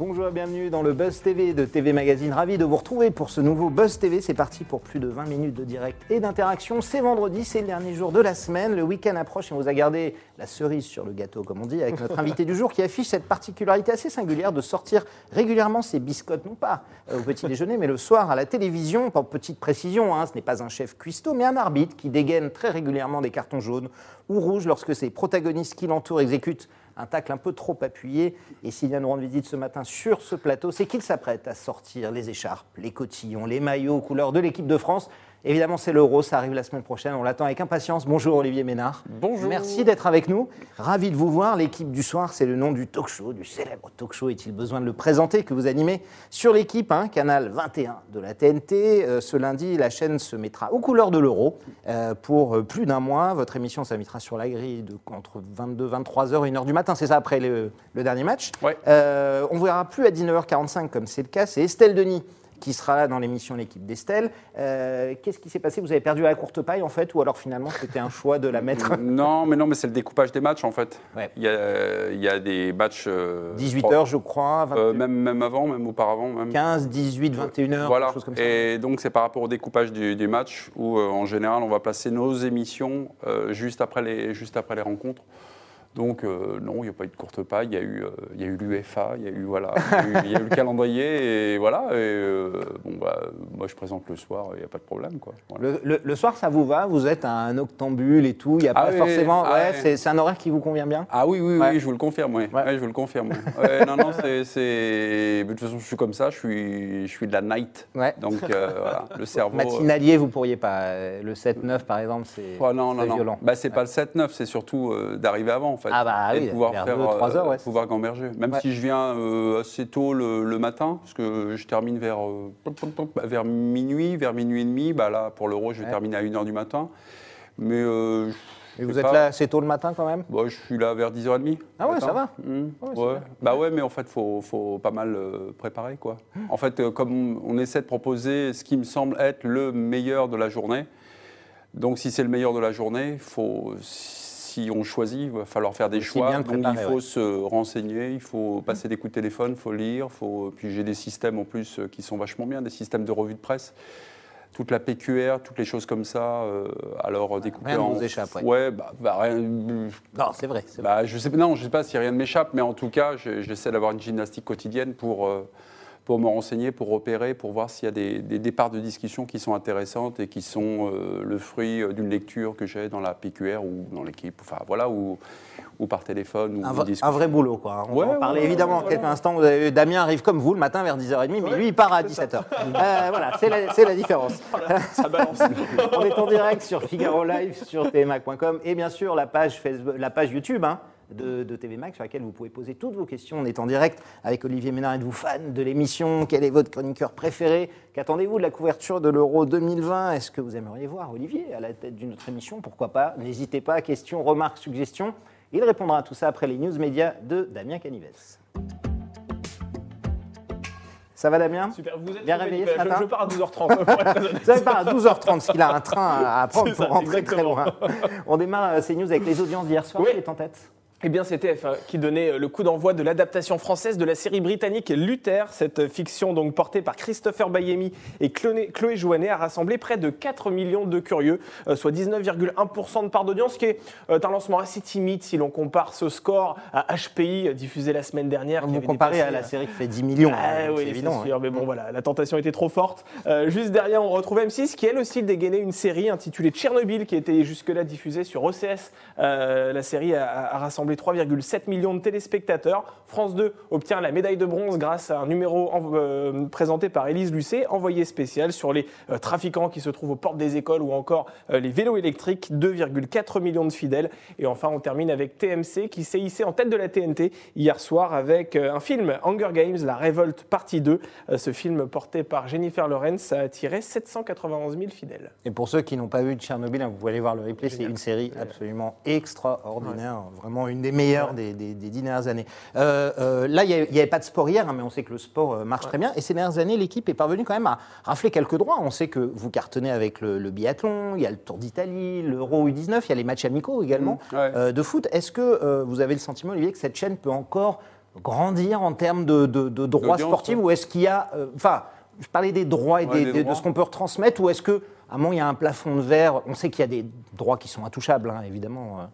Bonjour et bienvenue dans le Buzz TV de TV Magazine. Ravi de vous retrouver pour ce nouveau Buzz TV. C'est parti pour plus de 20 minutes de direct et d'interaction. C'est vendredi, c'est le dernier jour de la semaine. Le week-end approche et on vous a gardé la cerise sur le gâteau, comme on dit, avec notre invité du jour qui affiche cette particularité assez singulière de sortir régulièrement ses biscottes, non pas euh, au petit déjeuner, mais le soir à la télévision. Pour petite précision, hein, ce n'est pas un chef cuistot, mais un arbitre qui dégaine très régulièrement des cartons jaunes ou rouges lorsque ses protagonistes qui l'entourent exécutent un tacle un peu trop appuyé. Et s'il vient nous rendre visite ce matin sur ce plateau, c'est qu'il s'apprête à sortir les écharpes, les cotillons, les maillots aux couleurs de l'équipe de France. Évidemment, c'est l'Euro, ça arrive la semaine prochaine, on l'attend avec impatience. Bonjour Olivier Ménard. Bonjour. Merci d'être avec nous. Ravi de vous voir. L'équipe du soir, c'est le nom du talk show, du célèbre talk show. Est-il besoin de le présenter que vous animez sur l'équipe, hein, canal 21 de la TNT. Euh, ce lundi, la chaîne se mettra aux couleurs de l'Euro euh, pour euh, plus d'un mois. Votre émission s'invitera sur la grille de, entre 22, 23h et 1h du matin. C'est ça après le, le dernier match. Ouais. Euh, on ne verra plus à 19h45 comme c'est le cas. C'est Estelle Denis qui sera là dans l'émission L'équipe d'Estelle. Euh, Qu'est-ce qui s'est passé? Vous avez perdu à la courte paille en fait Ou alors finalement c'était un choix de la mettre? Non, mais non, mais c'est le découpage des matchs en fait. Ouais. Il, y a, il y a des matchs. euh, 18h je crois, 20 euh, même, même avant, même auparavant. Même. 15, 18, 21h, Voilà. quelque chose comme ça. Et donc c'est par rapport au découpage du, du match où euh, en général on va placer nos émissions juste après les juste après les rencontres. Donc euh, non, il n'y a pas eu de courte paille, il y a eu euh, il y a eu l'UEFA, il y a eu voilà, il y a eu- il y a eu le calendrier et voilà. Et, euh, bon bah moi je présente le soir, il n'y a pas de problème quoi. Voilà. Le, le- le soir, ça vous va? Vous êtes un octambule et tout Il n'y a Ah pas oui, forcément. ah ouais, ouais. c'est- un horaire qui vous convient bien? Ah oui, oui, Ouais. oui, je vous le confirme, oui. Je vous le confirme. non, non, c'est, De toute façon, je suis comme ça, je suis, je suis de la night. Ouais. Donc, euh, voilà, le cerveau. Matinalier, vous pourriez pas. Le 7-9, par exemple, c'est Oh, non, non, c'est non. violent. Bah, c'est pas le 7-9, c'est surtout d'arriver avant, fait. Ah bah Et oui, de pouvoir faire, deux, trois heures, ouais, c'est pouvoir gamberger. Même Ouais. si je viens euh, assez tôt le, le matin, parce que je termine vers, euh, bah, vers minuit, vers minuit et demi. Bah, là, pour l'euro, je vais Ouais. terminer à 1h du matin. Mais euh, Et vous êtes pas. là assez tôt le matin quand même? Bon, je suis là vers 10h30. Ah ouais, matin. ça va. Mmh. Ouais. Bah ouais, mais en fait, faut, faut pas mal euh, préparer, quoi. En fait, euh, comme on, on essaie de proposer ce qui me semble être le meilleur de la journée, donc si c'est le meilleur de la journée, faut, si on choisit, il va falloir faire des choix. bien Donc il faut ouais. se renseigner, il faut passer des coups de téléphone, il faut lire, faut... puis j'ai des systèmes en plus euh, qui sont vachement bien, des systèmes de revue de presse. Toute la PQR, toutes les choses comme ça, euh, alors découpées rien ne en... vous échappe, ouais. Ouais, bah, bah, rien- Non, c'est vrai. bah, je sais, non, je ne sais pas si rien ne m'échappe, mais en tout cas, je- j'essaie d'avoir une gymnastique quotidienne pour, euh, pour me renseigner, pour repérer, pour voir s'il y a des, des départs de discussion qui sont intéressantes et qui sont euh, le fruit euh, d'une lecture que j'ai dans la PQR ou dans l'équipe, enfin voilà, ou, ou par téléphone. Ou Un, un vrai boulot, quoi. On Ouais, va en parler ouais, évidemment ouais, en quelques instants. Vous avez- Damien arrive comme vous le matin vers 10h30, mais lui, il part à 17h. Euh, voilà, c'est la, différence. Ça balance. On est en direct sur Figaro Live, sur tmac.com et bien sûr la page, Facebook, la page YouTube hein, de, de TV Mac sur laquelle vous pouvez poser toutes vos questions. On est en direct avec Olivier Ménard. Êtes-vous fan de l'émission? Quel est votre chroniqueur préféré? Qu'attendez-vous de la couverture de l'Euro 2020 Est-ce que vous aimeriez voir Olivier à la tête d'une autre émission? Pourquoi pas? N'hésitez pas. Questions, remarques, suggestions. Il répondra à tout ça après les news médias de Damien Canives. Ça va Damien? Super, vous êtes Bien réveillé ce matin? je pars à 12h30. pour être honnête. Vous savez pas, à 12h30, parce qu'il a un train à prendre pour ça, rentrer très loin. On démarre euh, ces news avec les audiences d'hier soir. Oui. Qui est en tête? Eh bien, c'est TF1 qui donnait le coup d'envoi de l'adaptation française de la série britannique Luther. Cette fiction, donc portée par Christopher Bayemi et Chloé Jouanet, a rassemblé près de 4 millions de curieux, euh, soit 19,1% de part d'audience, ce qui est euh, un lancement assez timide si l'on compare ce score à HPI, euh, diffusé la semaine dernière. Vous comparez à la euh, série qui fait 10 millions, Ah hein, oui, c'est évident. mais bon voilà, la tentation était trop forte. Euh, juste derrière, on retrouve M6 qui elle aussi dégainait une série intitulée Tchernobyl qui était jusque-là diffusée sur OCS. Euh, la série a, a rassemblé 3,7 millions de téléspectateurs. France 2 obtient la médaille de bronze grâce à un numéro en- euh, présenté par Élise Lucet, envoyé spécial sur les euh, trafiquants qui se trouvent aux portes des écoles ou encore euh, les vélos électriques, 2,4 millions de fidèles. Et enfin, on termine avec TMC qui s'est hissé en tête de la TNT hier soir avec un film Hunger Games, La Révolte partie 2. Euh, ce film porté par Jennifer Lawrence a attiré 791 000 fidèles. Et pour ceux qui n'ont pas vu Tchernobyl, hein, vous pouvez aller voir le replay, c'est une série absolument extraordinaire, vraiment une des meilleures des, des- des dix dernières années. Euh, euh, là, il n'y avait pas de sport hier, hein, mais on sait que le sport euh, marche très bien. Et ces dernières années, l'équipe est parvenue quand même à rafler quelques droits. On sait que vous cartonnez avec le, le biathlon, il y a le Tour d'Italie, l'Euro U19, il y a les matchs amicaux également Mmh, ouais. de foot. Est-ce que vous avez le sentiment, Olivier, que cette chaîne peut encore grandir en termes de, de- de droits sportifs ouais. ou est-ce qu'il y a. Enfin, je parlais des droits et des- des de ce qu'on peut retransmettre ou est-ce que, à moment, il y a un plafond de verre On sait qu'il y a des droits qui sont intouchables, hein, évidemment.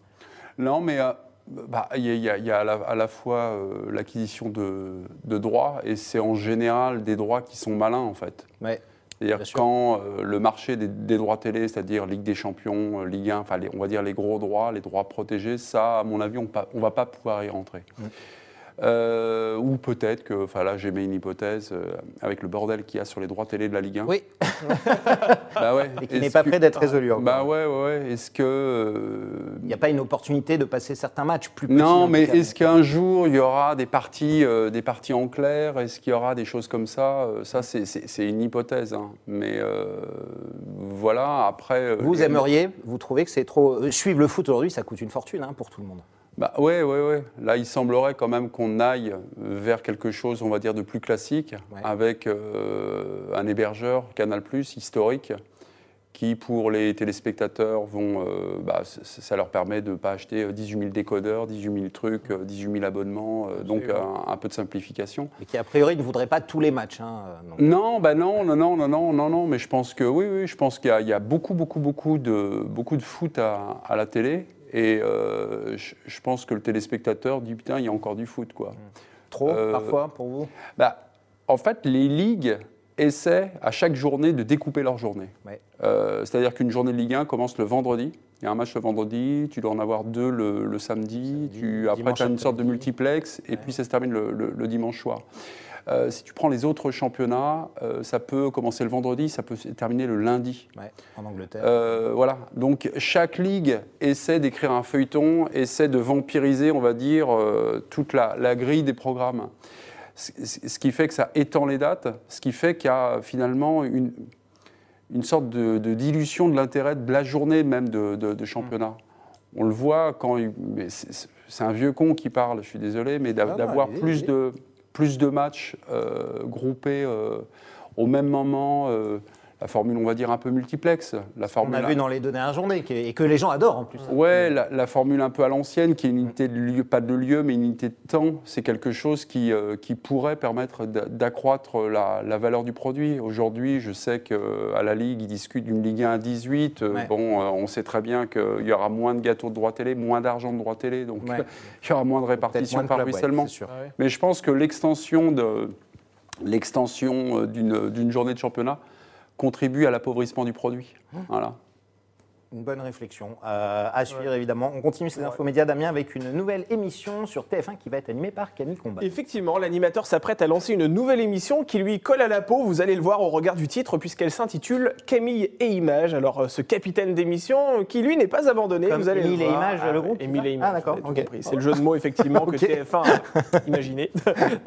Non, mais euh, bah, il y a, y y à, la, à la fois euh, l'acquisition de, de droits et c'est en général des droits qui sont malins en fait. Ouais. C'est-à-dire quand euh, le marché des, des droits télé, c'est-à-dire Ligue des Champions, euh, Ligue 1, enfin on va dire les gros droits, les droits protégés, ça, à mon avis, on ne va pas pouvoir y rentrer. Euh, ou peut-être que, enfin là j'émets une hypothèse, euh, avec le bordel qu'il y a sur les droits télé de la Ligue 1. Oui, Bah ouais. et qui n'est pas que- prêt d'être résolu encore. Bah ouais, ouais, ouais. Est-ce que. euh, Il n'y a pas une opportunité de passer certains matchs plus petits non, mais est-ce qu'un jour il y aura des parties, des parties en clair? Est-ce qu'il y aura des choses comme ça? Ça, c'est- une hypothèse. hein. Mais voilà, après. Vous aimeriez, vous trouvez que c'est trop. Suivre le foot aujourd'hui, ça coûte une fortune hein, pour tout le monde. Bah ouais, ouais, ouais. Là, il semblerait quand même qu'on aille vers quelque chose, on va dire, de plus classique, Ouais. avec euh, un hébergeur Canal historique, qui pour les téléspectateurs vont, euh, bah, ça leur permet de ne pas acheter euh, 18 000 décodeurs, 18 000 trucs, euh, 18 000 abonnements, euh, donc un, un peu de simplification. Et qui, a priori, ne voudrait pas tous les matchs. hein, euh, non. Non, bah non, non, non, non, non, non, mais je pense que oui, oui, je pense qu'il y, a- il y a beaucoup, beaucoup, beaucoup de, beaucoup de foot à, à la télé, et euh, je, je pense que le téléspectateur dit putain, il y a encore du foot, quoi. Trop, Euh, parfois, pour vous? Bah, en fait, les ligues essaient à chaque journée de découper leur journée. Ouais. Euh, C'est-à-dire qu'une journée de Ligue 1 commence le vendredi. Il y a un match le vendredi, tu dois en avoir deux le, le samedi, Samedi, tu, après tu as une sorte de multiplex, et Ouais. puis ça se termine le, le- le dimanche soir. Euh, si tu prends les autres championnats, euh, ça peut commencer le vendredi, ça peut terminer le lundi. Ouais, en Angleterre. Euh, voilà. Donc chaque ligue essaie d'écrire un feuilleton, essaie de vampiriser, on va dire, toute la, la grille des programmes. Ce ce qui fait que ça étend les dates, ce qui fait qu'il y a finalement une, une sorte de, de dilution de l'intérêt de la journée même de, de- de championnat. On le voit quand. il- c'est un vieux con qui parle, je suis désolé, mais Ah d'avoir plus de, plus de matchs euh, groupés euh, au même moment. Euh, la formule, on va dire, un peu multiplex. La On formule, a vu dans les deux dernières journées et que les gens adorent en plus. Ouais, la, la formule un peu à l'ancienne, qui est une unité de lieu, pas de lieu, mais une unité de temps, c'est quelque chose qui, euh, qui pourrait permettre d'a- d'accroître la, la valeur du produit. Aujourd'hui, je sais qu'à la Ligue, ils discutent d'une Ligue 1 à 18. Euh, Ouais. Bon, euh, on sait très bien qu'il y aura moins de gâteaux de droit télé, moins d'argent de droit télé, donc Ouais. il y aura moins de répartition moins de par ouais, ruissellement. sûr. Mais je pense que l'extension de l'extension euh, d'une d'une journée de championnat contribue à l'appauvrissement du produit. Voilà. Une bonne réflexion euh, à suivre évidemment. On continue ces infos médias Damien avec une nouvelle émission sur TF1 qui va être animée par Camille Combat. Effectivement, l'animateur s'apprête à lancer une nouvelle émission qui lui colle à la peau. Vous allez le voir au regard du titre, puisqu'elle s'intitule Camille et Images. Alors, euh, ce capitaine d'émission, euh, qui lui n'est pas abandonné, Comme vous allez Émile le et voir. Images, le groupe, Émile et Images. Ah, d'accord, vous avez ok. tout compris. C'est le jeu de mots, effectivement, que Ok. TF1 a imaginé.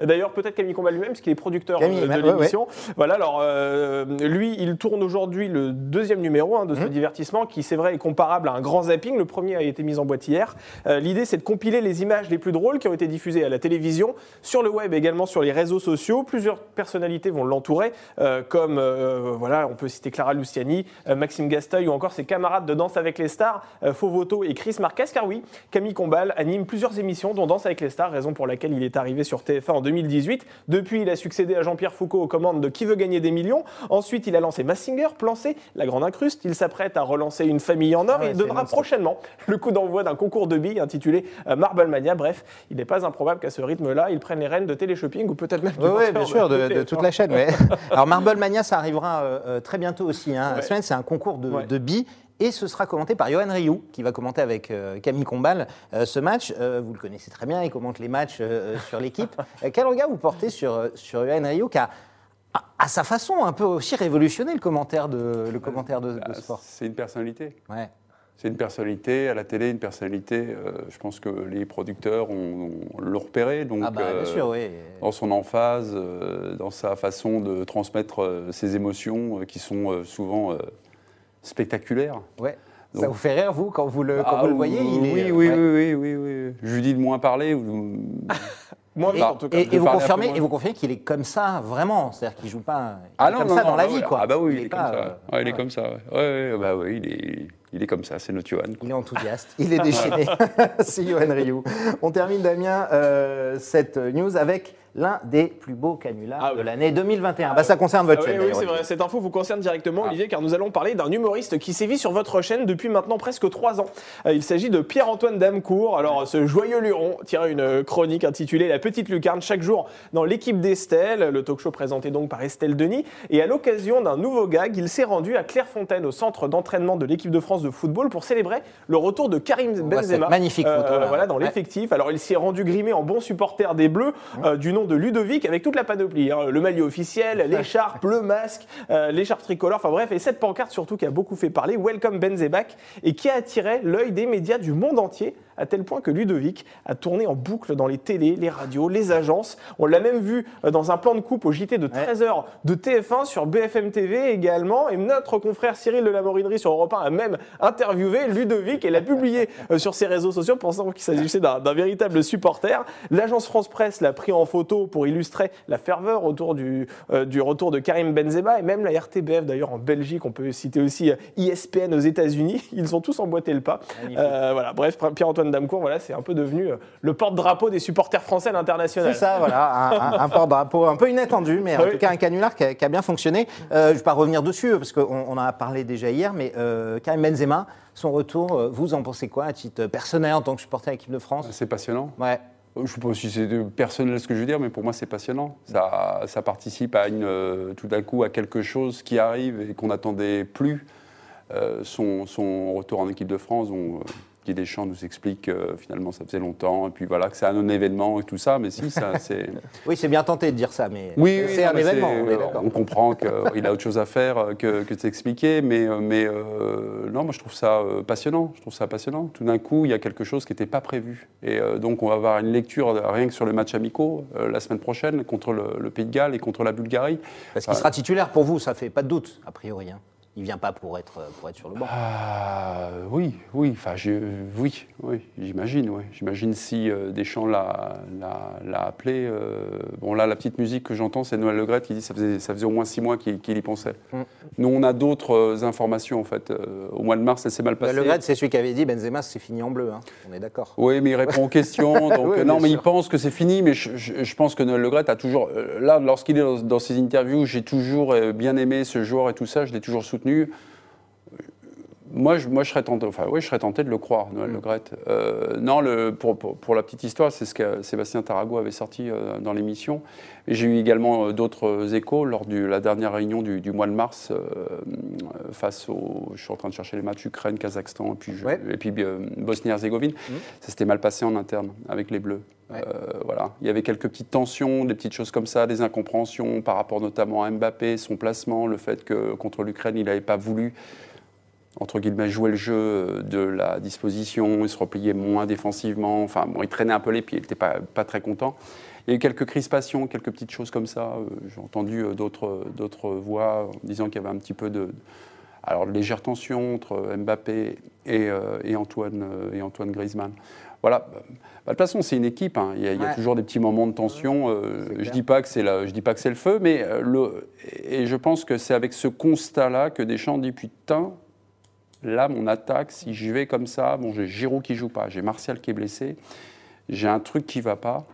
D'ailleurs, peut-être Camille Combat lui-même, parce qu'il est producteur Camille de ouais, l'émission. Voilà, alors, euh, lui, il tourne aujourd'hui le deuxième numéro hein, de ce divertissement, qui, c'est vrai, est comparable à un grand zapping. Le premier a été mis en boîte hier. Euh, L'idée, c'est de compiler les images les plus drôles qui ont été diffusées à la télévision, sur le web, également sur les réseaux sociaux. Plusieurs personnalités vont l'entourer, euh, comme euh, voilà, on peut citer Clara Luciani, Maxime Gasteuil ou encore ses camarades de Danse avec les stars, Fovoto et Chris Marquez. Car oui, Camille Combal anime plusieurs émissions, dont Danse avec les stars, raison pour laquelle il est arrivé sur TF1 en 2018. Depuis, il a succédé à Jean-Pierre Foucault aux commandes de Qui veut gagner des millions? Ensuite, il a lancé Massinger, Plancé, La Grande Incruste. Il s'apprête à relancer Une famille en or Ah ouais, il donnera non-stop. prochainement le coup d'envoi d'un concours de billes intitulé euh, Marble Mania. Bref, il n'est pas improbable qu'à ce rythme-là, il prenne les rênes de Téléshopping ou peut-être même du Oui, bien sûr, de, de TF1. toute la chaîne. ouais. Alors Marble Mania, ça arrivera euh, euh, très bientôt aussi. hein. La semaine, c'est un concours de, de billes. Et ce sera commenté par Johan Rioux, qui va commenter avec euh, Camille Combal euh, ce match. Euh, vous le connaissez très bien, il commente les matchs sur l'équipe. Quel regard vous portez sur, sur Johan Rioux, qui a, à, à sa façon, un peu aussi révolutionné le commentaire de, le commentaire de, de Ah, sport C'est une personnalité. Ouais. C'est une personnalité à la télé, une personnalité. euh, je pense que les producteurs ont, ont l'ont repéré. Donc, Ah bah, bien euh, sûr, oui. dans son emphase, euh, dans sa façon de transmettre euh, ses émotions, euh, qui sont euh, souvent euh, spectaculaires. Ouais. Ça vous fait rire, vous, quand vous le, quand Ah, vous le voyez il oui, est, oui, ouais. oui, oui, oui, oui. Je lui dis de moins parler. Moins Et, vite, en tout cas. et- de et vous confirmez, moins. et vous confirmez qu'il est comme ça vraiment, c'est-à-dire qu'il joue pas il Ah est non, comme non, ça non, dans la vie, quoi. Ah bah oui, il, est, comme ça. euh, il est comme ça. Bah oui, il est Il est comme ça, c'est notre Johan. Il est enthousiaste, il est déchaîné. C'est Yoann Ryu. On termine, Damien, euh, cette news avec l'un des plus beaux canulars Ah oui. de l'année 2021. Bah, ça concerne votre Ah oui, chaîne. oui, c'est vrai. Cette info vous concerne directement, Ah. Olivier, car nous allons parler d'un humoriste qui sévit sur votre chaîne depuis maintenant presque trois ans. Euh, il s'agit de Pierre-Antoine Damecourt. Alors, ce joyeux luron tient une chronique intitulée La petite lucarne chaque jour dans l'équipe d'Estelle, le talk show présenté donc par Estelle Denis. Et à l'occasion d'un nouveau gag, il s'est rendu à Clairefontaine, au centre d'entraînement de l'équipe de France de football, pour célébrer le retour de Karim voit Benzema. magnifique euh, photo, là. voilà, dans l'effectif. Alors, il s'y est rendu grimé en bon supporter des Bleus, euh, du nom de Ludovic, avec toute la panoplie. hein. Le maillot officiel, l'écharpe, le masque, euh, l'écharpe tricolore, enfin bref, et cette pancarte surtout qui a beaucoup fait parler, Welcome Benzebak, et qui a attiré l'œil des médias du monde entier, à tel point que Ludovic a tourné en boucle dans les télés, les radios, les agences. On l'a même vu euh, dans un plan de coupe au JT de 13h de TF1 sur BFM TV également, et notre confrère Cyril de la Morinerie sur Europe 1 a même interviewé Ludovic et l'a publié euh, sur ses réseaux sociaux, pensant qu'il s'agissait d'un véritable supporter. L'agence France Presse l'a pris en photo pour illustrer la ferveur autour du, euh, du retour de Karim Benzema et même la RTBF d'ailleurs en Belgique, on peut citer aussi euh, ESPN aux États-Unis. Ils ont tous emboîté le pas. Euh, voilà, bref, Pierre-Antoine Damecourt, voilà, c'est un peu devenu euh, le porte-drapeau des supporters français à l'international. C'est ça, voilà, un, un- un porte-drapeau un peu inattendu, mais en Oui. tout cas un canular qui a, qui a bien fonctionné. Euh, je ne vais pas revenir dessus, parce qu'on on en a parlé déjà hier, mais euh, Karim Benzema, son retour, euh, vous en pensez quoi à titre personnel en tant que supporter de l'équipe de France? C'est passionnant. Ouais. Je ne sais pas si c'est personnel ce que je veux dire, mais pour moi c'est passionnant. Ça, ça participe à une, euh, tout d'un coup à quelque chose qui arrive et qu'on n'attendait plus. Euh, son, son retour en équipe de France, euh, Guy Deschamps nous explique que finalement ça faisait longtemps, et puis voilà que c'est un non-événement et tout ça, mais si, ça c'est. Oui, c'est bien tenté de dire ça, mais Oui, c'est un événement, c'est- on comprend qu'il a autre chose à faire euh, que, que de s'expliquer, mais, euh, mais euh, non, moi je trouve ça euh, passionnant. Je trouve ça passionnant. Tout d'un coup, il y a quelque chose qui n'était pas prévu. Et euh, donc, on va avoir une lecture rien que sur le match amicaux euh, la semaine prochaine contre le, le Pays de Galles et contre la Bulgarie. Parce qu'il sera titulaire pour vous, ça fait pas de doute, a priori. hein. Il vient pas pour être, pour être sur le banc. Ah, oui, oui, enfin, je- oui, oui, j'imagine, oui. J'imagine si euh, Deschamps l'a, appelé. euh, bon, là, la petite musique que j'entends, c'est Noël Legrette qui dit que ça faisait, ça faisait au moins six mois qu'il, qu'il y pensait. Mm. Nous, on a d'autres euh, informations, en fait. Euh, au mois de mars, ça s'est mal passé. Le Gret, c'est celui qui avait dit Benzema, c'est fini en bleu. hein. On est d'accord. Oui, mais il répond aux questions. Donc, Oui, euh, non, mais sûr. il pense que c'est fini. Mais je, je- je pense que Noël Legrette a toujours. euh, là, lorsqu'il est dans, dans ses interviews, j'ai toujours euh, bien aimé ce joueur et tout ça. Je l'ai toujours soutenu contenu moi, je, moi, je serais tenté. Enfin, oui, je serais tenté de le croire, Noël Mm. Legrette. Euh, non, le, pour, pour, pour la petite histoire, c'est ce que Sébastien Tarago avait sorti euh, dans l'émission. J'ai eu également euh, d'autres échos lors de la dernière réunion du, du mois de mars face au. Je suis en train de chercher les matchs Ukraine, Kazakhstan et puis, je- Ouais. et puis Bosnie-Herzégovine. Ça s'était mal passé en interne avec les Bleus. Ouais. Voilà. Il y avait quelques petites tensions, des petites choses comme ça, des incompréhensions par rapport notamment à Mbappé, son placement, le fait que contre l'Ukraine, il n'avait pas voulu entre guillemets, jouer le jeu euh, de la disposition, il se repliait moins défensivement, enfin bon, il traînait un peu les pieds, il n'était pas, pas très content. Il y a eu quelques crispations, quelques petites choses comme ça. Euh, J'ai entendu euh, d'autres d'autres voix en disant qu'il y avait un petit peu de, alors, légère tension entre Mbappé et, euh, et Antoine, et Antoine Griezmann. Voilà. Bah, de toute façon, c'est une équipe. hein. Il y a, il y a Ouais. toujours des petits moments de tension. Euh, je dis pas que c'est la- je dis pas que c'est le feu, mais le, et je pense que c'est avec ce constat-là que Deschamps dit putain, là, mon attaque, si je vais comme ça, bon, j'ai Giroud qui joue pas, j'ai Martial qui est blessé, j'ai un truc qui va pas,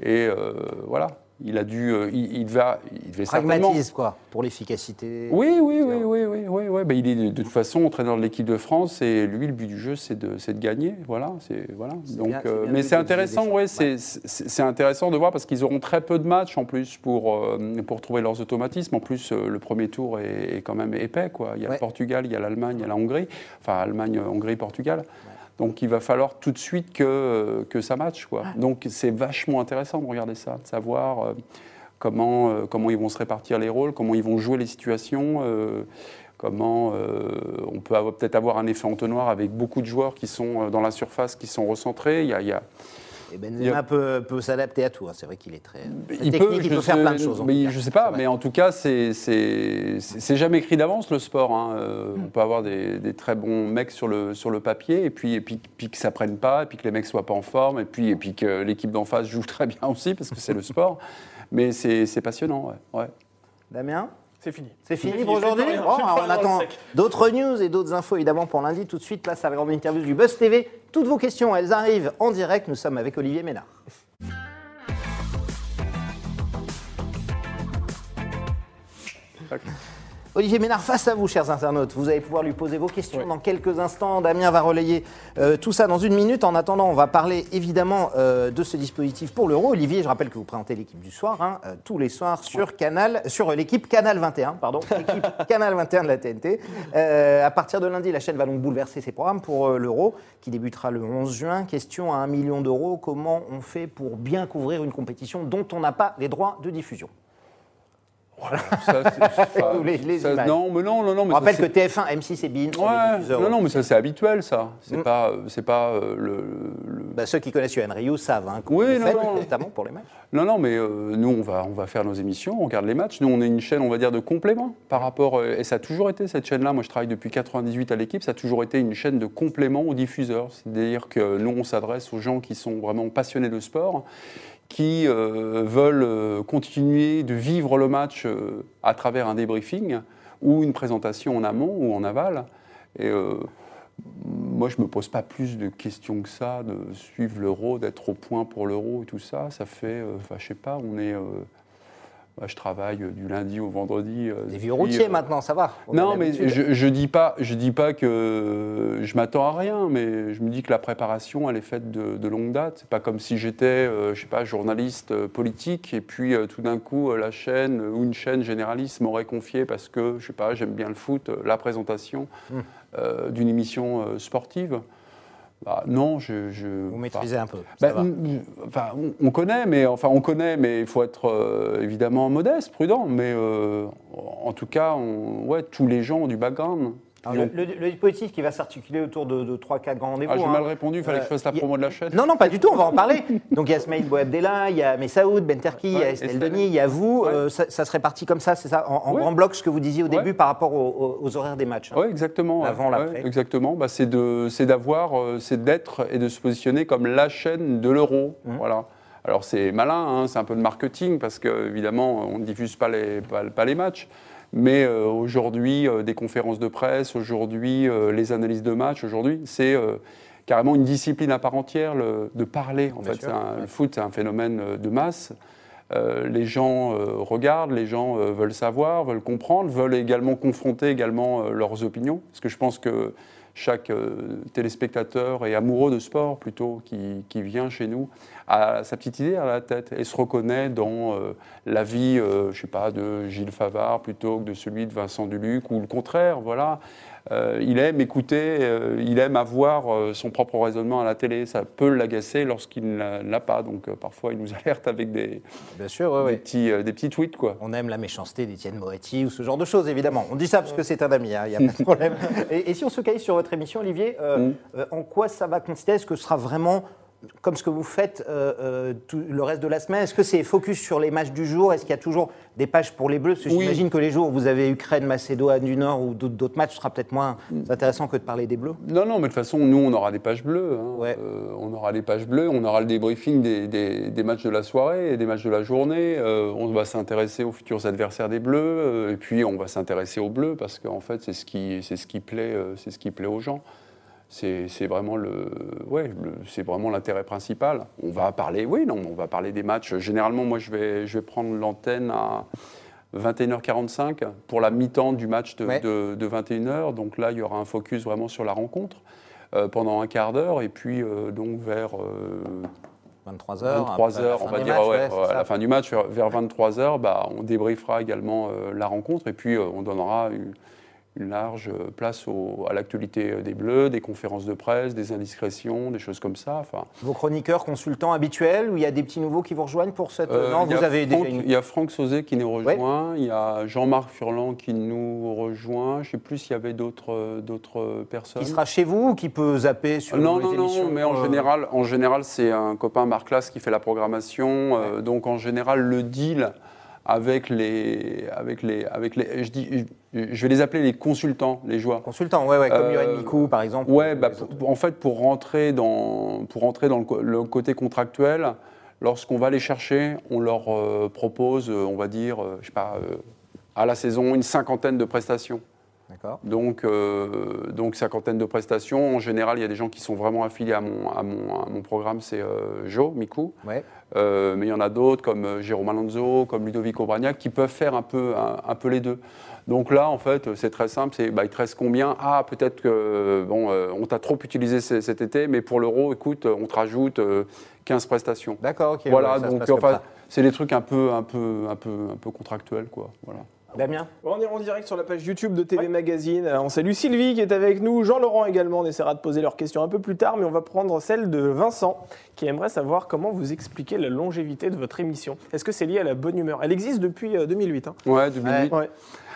et euh, voilà. Il a dû, euh, il, il va, il devait certainement. Pragmatisme, quoi, pour l'efficacité. Oui, oui, oui, oui, oui, oui, oui. Ben, il est de, toute façon entraîneur de l'équipe de France et lui, le but du jeu, c'est de, gagner. Voilà, c'est voilà. Donc, bien- euh, mais c'est intéressant, ouais, c'est, intéressant de voir parce qu'ils auront très peu de matchs en plus pour euh, pour trouver leurs automatismes. En plus, euh, le premier tour est, est quand même épais, quoi. Il y a Ouais. le Portugal, il y a l'Allemagne, il y a la Hongrie. Enfin, Allemagne, Hongrie, Portugal. Donc il va falloir tout de suite que, que ça matche. Quoi. Donc c'est vachement intéressant de regarder ça, de savoir euh, comment, euh, comment ils vont se répartir les rôles, comment ils vont jouer les situations, euh, comment euh, on peut peut-être avoir un effet entonnoir avec beaucoup de joueurs qui sont euh, dans la surface, qui sont recentrés. Il y a, il y a- Et Benzema a- peut, peut s'adapter à tout. hein. C'est vrai qu'il est très, très il technique, peut, il faire plein de choses. en Mais je cas. sais pas, mais en tout cas, c'est jamais écrit d'avance le sport. hein. Euh, Mm. On peut avoir des, des très bons mecs sur le, sur le papier, et puis, et puis, puis que ça prenne pas, et puis que les mecs soient pas en forme, et puis, et puis que l'équipe d'en face joue très bien aussi, parce que c'est le sport. Mais c'est c'est passionnant, ouais. ouais. Damien? C'est fini. C'est fini fini, pour aujourd'hui Bon, On attend d'autres news et d'autres infos évidemment pour lundi. Tout de suite, place à la grande interview du Buzz TV. Toutes vos questions, elles arrivent en direct. Nous sommes avec Olivier Ménard. Olivier Ménard, face à vous, chers internautes, vous allez pouvoir lui poser vos questions dans quelques instants. Damien va relayer euh, tout ça dans une minute. En attendant, on va parler évidemment euh, de ce dispositif pour l'Euro. Olivier, je rappelle que vous présentez l'équipe du soir, hein, euh, tous les soirs sur Canal, sur l'équipe Canal 21, pardon, l'équipe Canal 21 de la TNT. À partir de lundi, la chaîne va donc bouleverser ses programmes pour l'Euro, qui débutera le 11 juin. Question à 1 million d'euros. Comment on fait pour bien couvrir une compétition dont on n'a pas les droits de diffusion? Ça, c'est- ça- Les- les ça- non, mais non, non, non. Mais On ça, rappelle que TF1, M6 et Ouais, diffuseurs. non, non, mais ça c'est habituel, ça. C'est Mm. pas, c'est pas euh, le, le- Bah, ceux qui connaissent Yoann Ryu savent hein, Oui, non, faites, non. notamment pour les matchs. Non, non, mais euh, nous, on va, on va faire nos émissions, on regarde les matchs. Nous, on est une chaîne, on va dire, de complément par rapport. euh, et ça a toujours été cette chaîne-là. Moi, je travaille depuis 98 à l'équipe. Ça a toujours été une chaîne de complément aux diffuseurs. C'est-à-dire que nous, on s'adresse aux gens qui sont vraiment passionnés de sport, qui euh, veulent euh, continuer de vivre le match euh, à travers un débriefing ou une présentation en amont ou en aval. Et. moi, je ne me pose pas plus de questions que ça, de suivre l'euro, d'être au point pour l'euro et tout ça. Ça fait, euh, je sais pas, on est. bah, je travaille euh, du lundi au vendredi. euh, Les vieux routiers euh, maintenant, ça va. non, mais je, je dis pas, je dis pas que je m'attends à rien, mais je me dis que la préparation, elle est faite de, de longue date. C'est pas comme si j'étais, je sais pas, journaliste politique et puis tout d'un coup la chaîne ou une chaîne généraliste m'aurait confié parce que je sais pas, j'aime bien le foot, la présentation euh, d'une émission sportive. Bah, non, je, je Vous maîtrisez un peu. ça bah, va. enfin, on, on connaît, mais enfin, on connaît, mais il faut être euh, évidemment modeste, prudent. Mais euh, en tout cas, on- ouais, tous les gens ont du background. Alors, le, le- le dispositif qui va s'articuler autour de, de 3-4 grands rendez-vous. Ah, j'ai hein. mal répondu, il fallait que je fasse la Euh, a- promo de la chaîne. Non, non, pas du tout, on va en parler. Donc il y a Smaïl Boabdella, il y a Messaoud, Benterki, il y a Estelle. Denis, il y a vous. Ouais. Euh, ça, ça serait parti comme ça, c'est ça, en, en Ouais. grand bloc, ce que vous disiez au début par rapport aux, horaires des matchs. hein. Oui, exactement. L'avant, l'après. Exactement. Bah, c'est de, c'est d'avoir, euh, c'est d'être et de se positionner comme la chaîne de l'euro. Mhm. Voilà. Alors c'est malin, hein, c'est un peu de marketing parce que évidemment on ne diffuse pas les, pas, pas les matchs. Mais euh, aujourd'hui, euh, des conférences de presse, aujourd'hui, euh, les analyses de matchs, aujourd'hui, c'est carrément une discipline à part entière le- de parler. En Bien fait, un- le foot, c'est un phénomène de masse. Euh, les gens euh, regardent, les gens euh, veulent savoir, veulent comprendre, veulent également confronter également leurs opinions. Parce que je pense que chaque euh, téléspectateur est amoureux de sport plutôt qui, qui vient chez nous a sa petite idée à la tête et se reconnaît dans euh, l'avis, euh, je sais pas, de Gilles Favard plutôt que de celui de Vincent Duluc ou le contraire. Voilà. Euh, il aime écouter, euh, il aime avoir euh, son propre raisonnement à la télé. Ça peut l'agacer lorsqu'il ne l'a- pas. Donc parfois, il nous alerte avec des, Bien sûr, ouais, des ouais. petits, des petits tweets. Quoi. On aime la méchanceté d'Étienne Moretti ou ce genre de choses, évidemment. On dit ça parce que c'est un ami, hein, il n'y a pas de problème. Et, et si on se caille sur votre émission, Olivier, euh, Mm. euh, en quoi ça va consister? Est-ce que ce sera vraiment comme ce que vous faites euh, euh, tout le reste de la semaine Est-ce que c'est focus sur les matchs du jour? Est-ce qu'il y a toujours des pages pour les Bleus? Parce que Oui. j'imagine que les jours où vous avez Ukraine, Macédoine du Nord ou d'autres matchs, ce sera peut-être moins intéressant que de parler des Bleus. Non, non, mais de toute façon, nous, on aura des pages bleues. hein. Ouais. Euh, on aura des pages bleues, on aura le débriefing des, des- des matchs de la soirée et des matchs de la journée. Euh, on va s'intéresser aux futurs adversaires des Bleus, et puis on va s'intéresser aux Bleus parce qu'en fait, c'est ce qui, ce qui plaît, c'est ce qui plaît aux gens. C'est vraiment le, ouais, c'est vraiment l'intérêt principal. On va parler, oui, non, on va parler des matchs. Généralement, moi, je vais, je vais prendre l'antenne à 21h45 pour la mi-temps du match de, Ouais. de- de 21h. Donc là, il y aura un focus vraiment sur la rencontre euh, pendant un quart d'heure. Et puis, euh, donc, vers euh, 23h. 23h, on va dire, ouais, ouais, à la fin du match, vers, vers 23h, bah, on débriefera également euh, la rencontre. Et puis, euh, on donnera une, une large euh, place au- à l'actualité euh, des Bleus, des conférences de presse, des indiscrétions, des choses comme ça. Enfin, Vos chroniqueurs, consultants habituels, ou il y a des petits nouveaux qui vous rejoignent pour cette. Euh, non, vous avez Franck- déjà une. Il y a Franck Sauzet qui nous rejoint, il y a Jean-Marc Furlan qui nous rejoint. Je ne sais plus s'il y avait d'autres personnes. Qui sera chez vous ou qui peut zapper sur non, les non, émissions non, mais en euh, général, en général c'est un copain Marc Lasse qui fait la programmation. euh, donc en général, le deal avec les, avec les, avec les, je dis, je, vais les appeler les consultants, les joueurs. Consultant, ouais, ouais, comme Euh, Yoann Mikou, par exemple. Ouais, ou bah, en fait, pour rentrer dans, pour rentrer dans le, côté contractuel, lorsqu'on va les chercher, on leur euh, propose, euh, on va dire, euh, je sais pas, à la saison une cinquantaine de prestations. Donc, euh, donc cinquantaine de prestations. En général, il y a des gens qui sont vraiment affiliés à mon, à mon, à mon programme, c'est euh, Joe, Miku. Ouais. Euh, mais il y en a d'autres comme euh, Jérôme Alonso, comme Ludovico Bragnac, qui peuvent faire un peu, un, un peu les deux. Donc là, en fait, c'est très simple. C'est, bah, il te reste combien? Ah, peut-être que bon, on t'a trop utilisé cet été, mais pour l'euro, écoute, on te rajoute euh, 15 prestations. D'accord, ok. voilà, ouais, donc enfin, c'est des trucs un peu, un peu, un peu, un peu contractuels, quoi. Voilà. Damien? On est en direct sur la page YouTube de TV Magazine. Euh, On salue Sylvie qui est avec nous, Jean-Laurent également. On essaiera de poser leurs questions un peu plus tard, mais on va prendre celle de Vincent qui aimerait savoir comment vous expliquez la longévité de votre émission. Est-ce que c'est lié à la bonne humeur? Elle existe depuis euh, 2008. hein. Ouais, 2008. Ouais.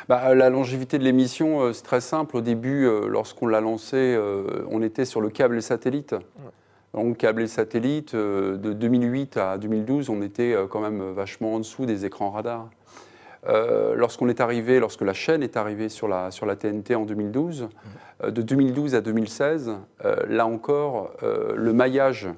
Bah, la longévité de l'émission, euh, c'est très simple. Au début, euh, lorsqu'on l'a lancé, euh, on était sur le câble et satellite. Donc, câble et satellite, euh, de 2008 à 2012, on était euh, quand même vachement en dessous des écrans radars. Euh, lorsqu'on est arrivé, lorsque la chaîne est arrivée sur la, sur la TNT en 2012, euh, de 2012 à 2016, euh, là encore, le maillage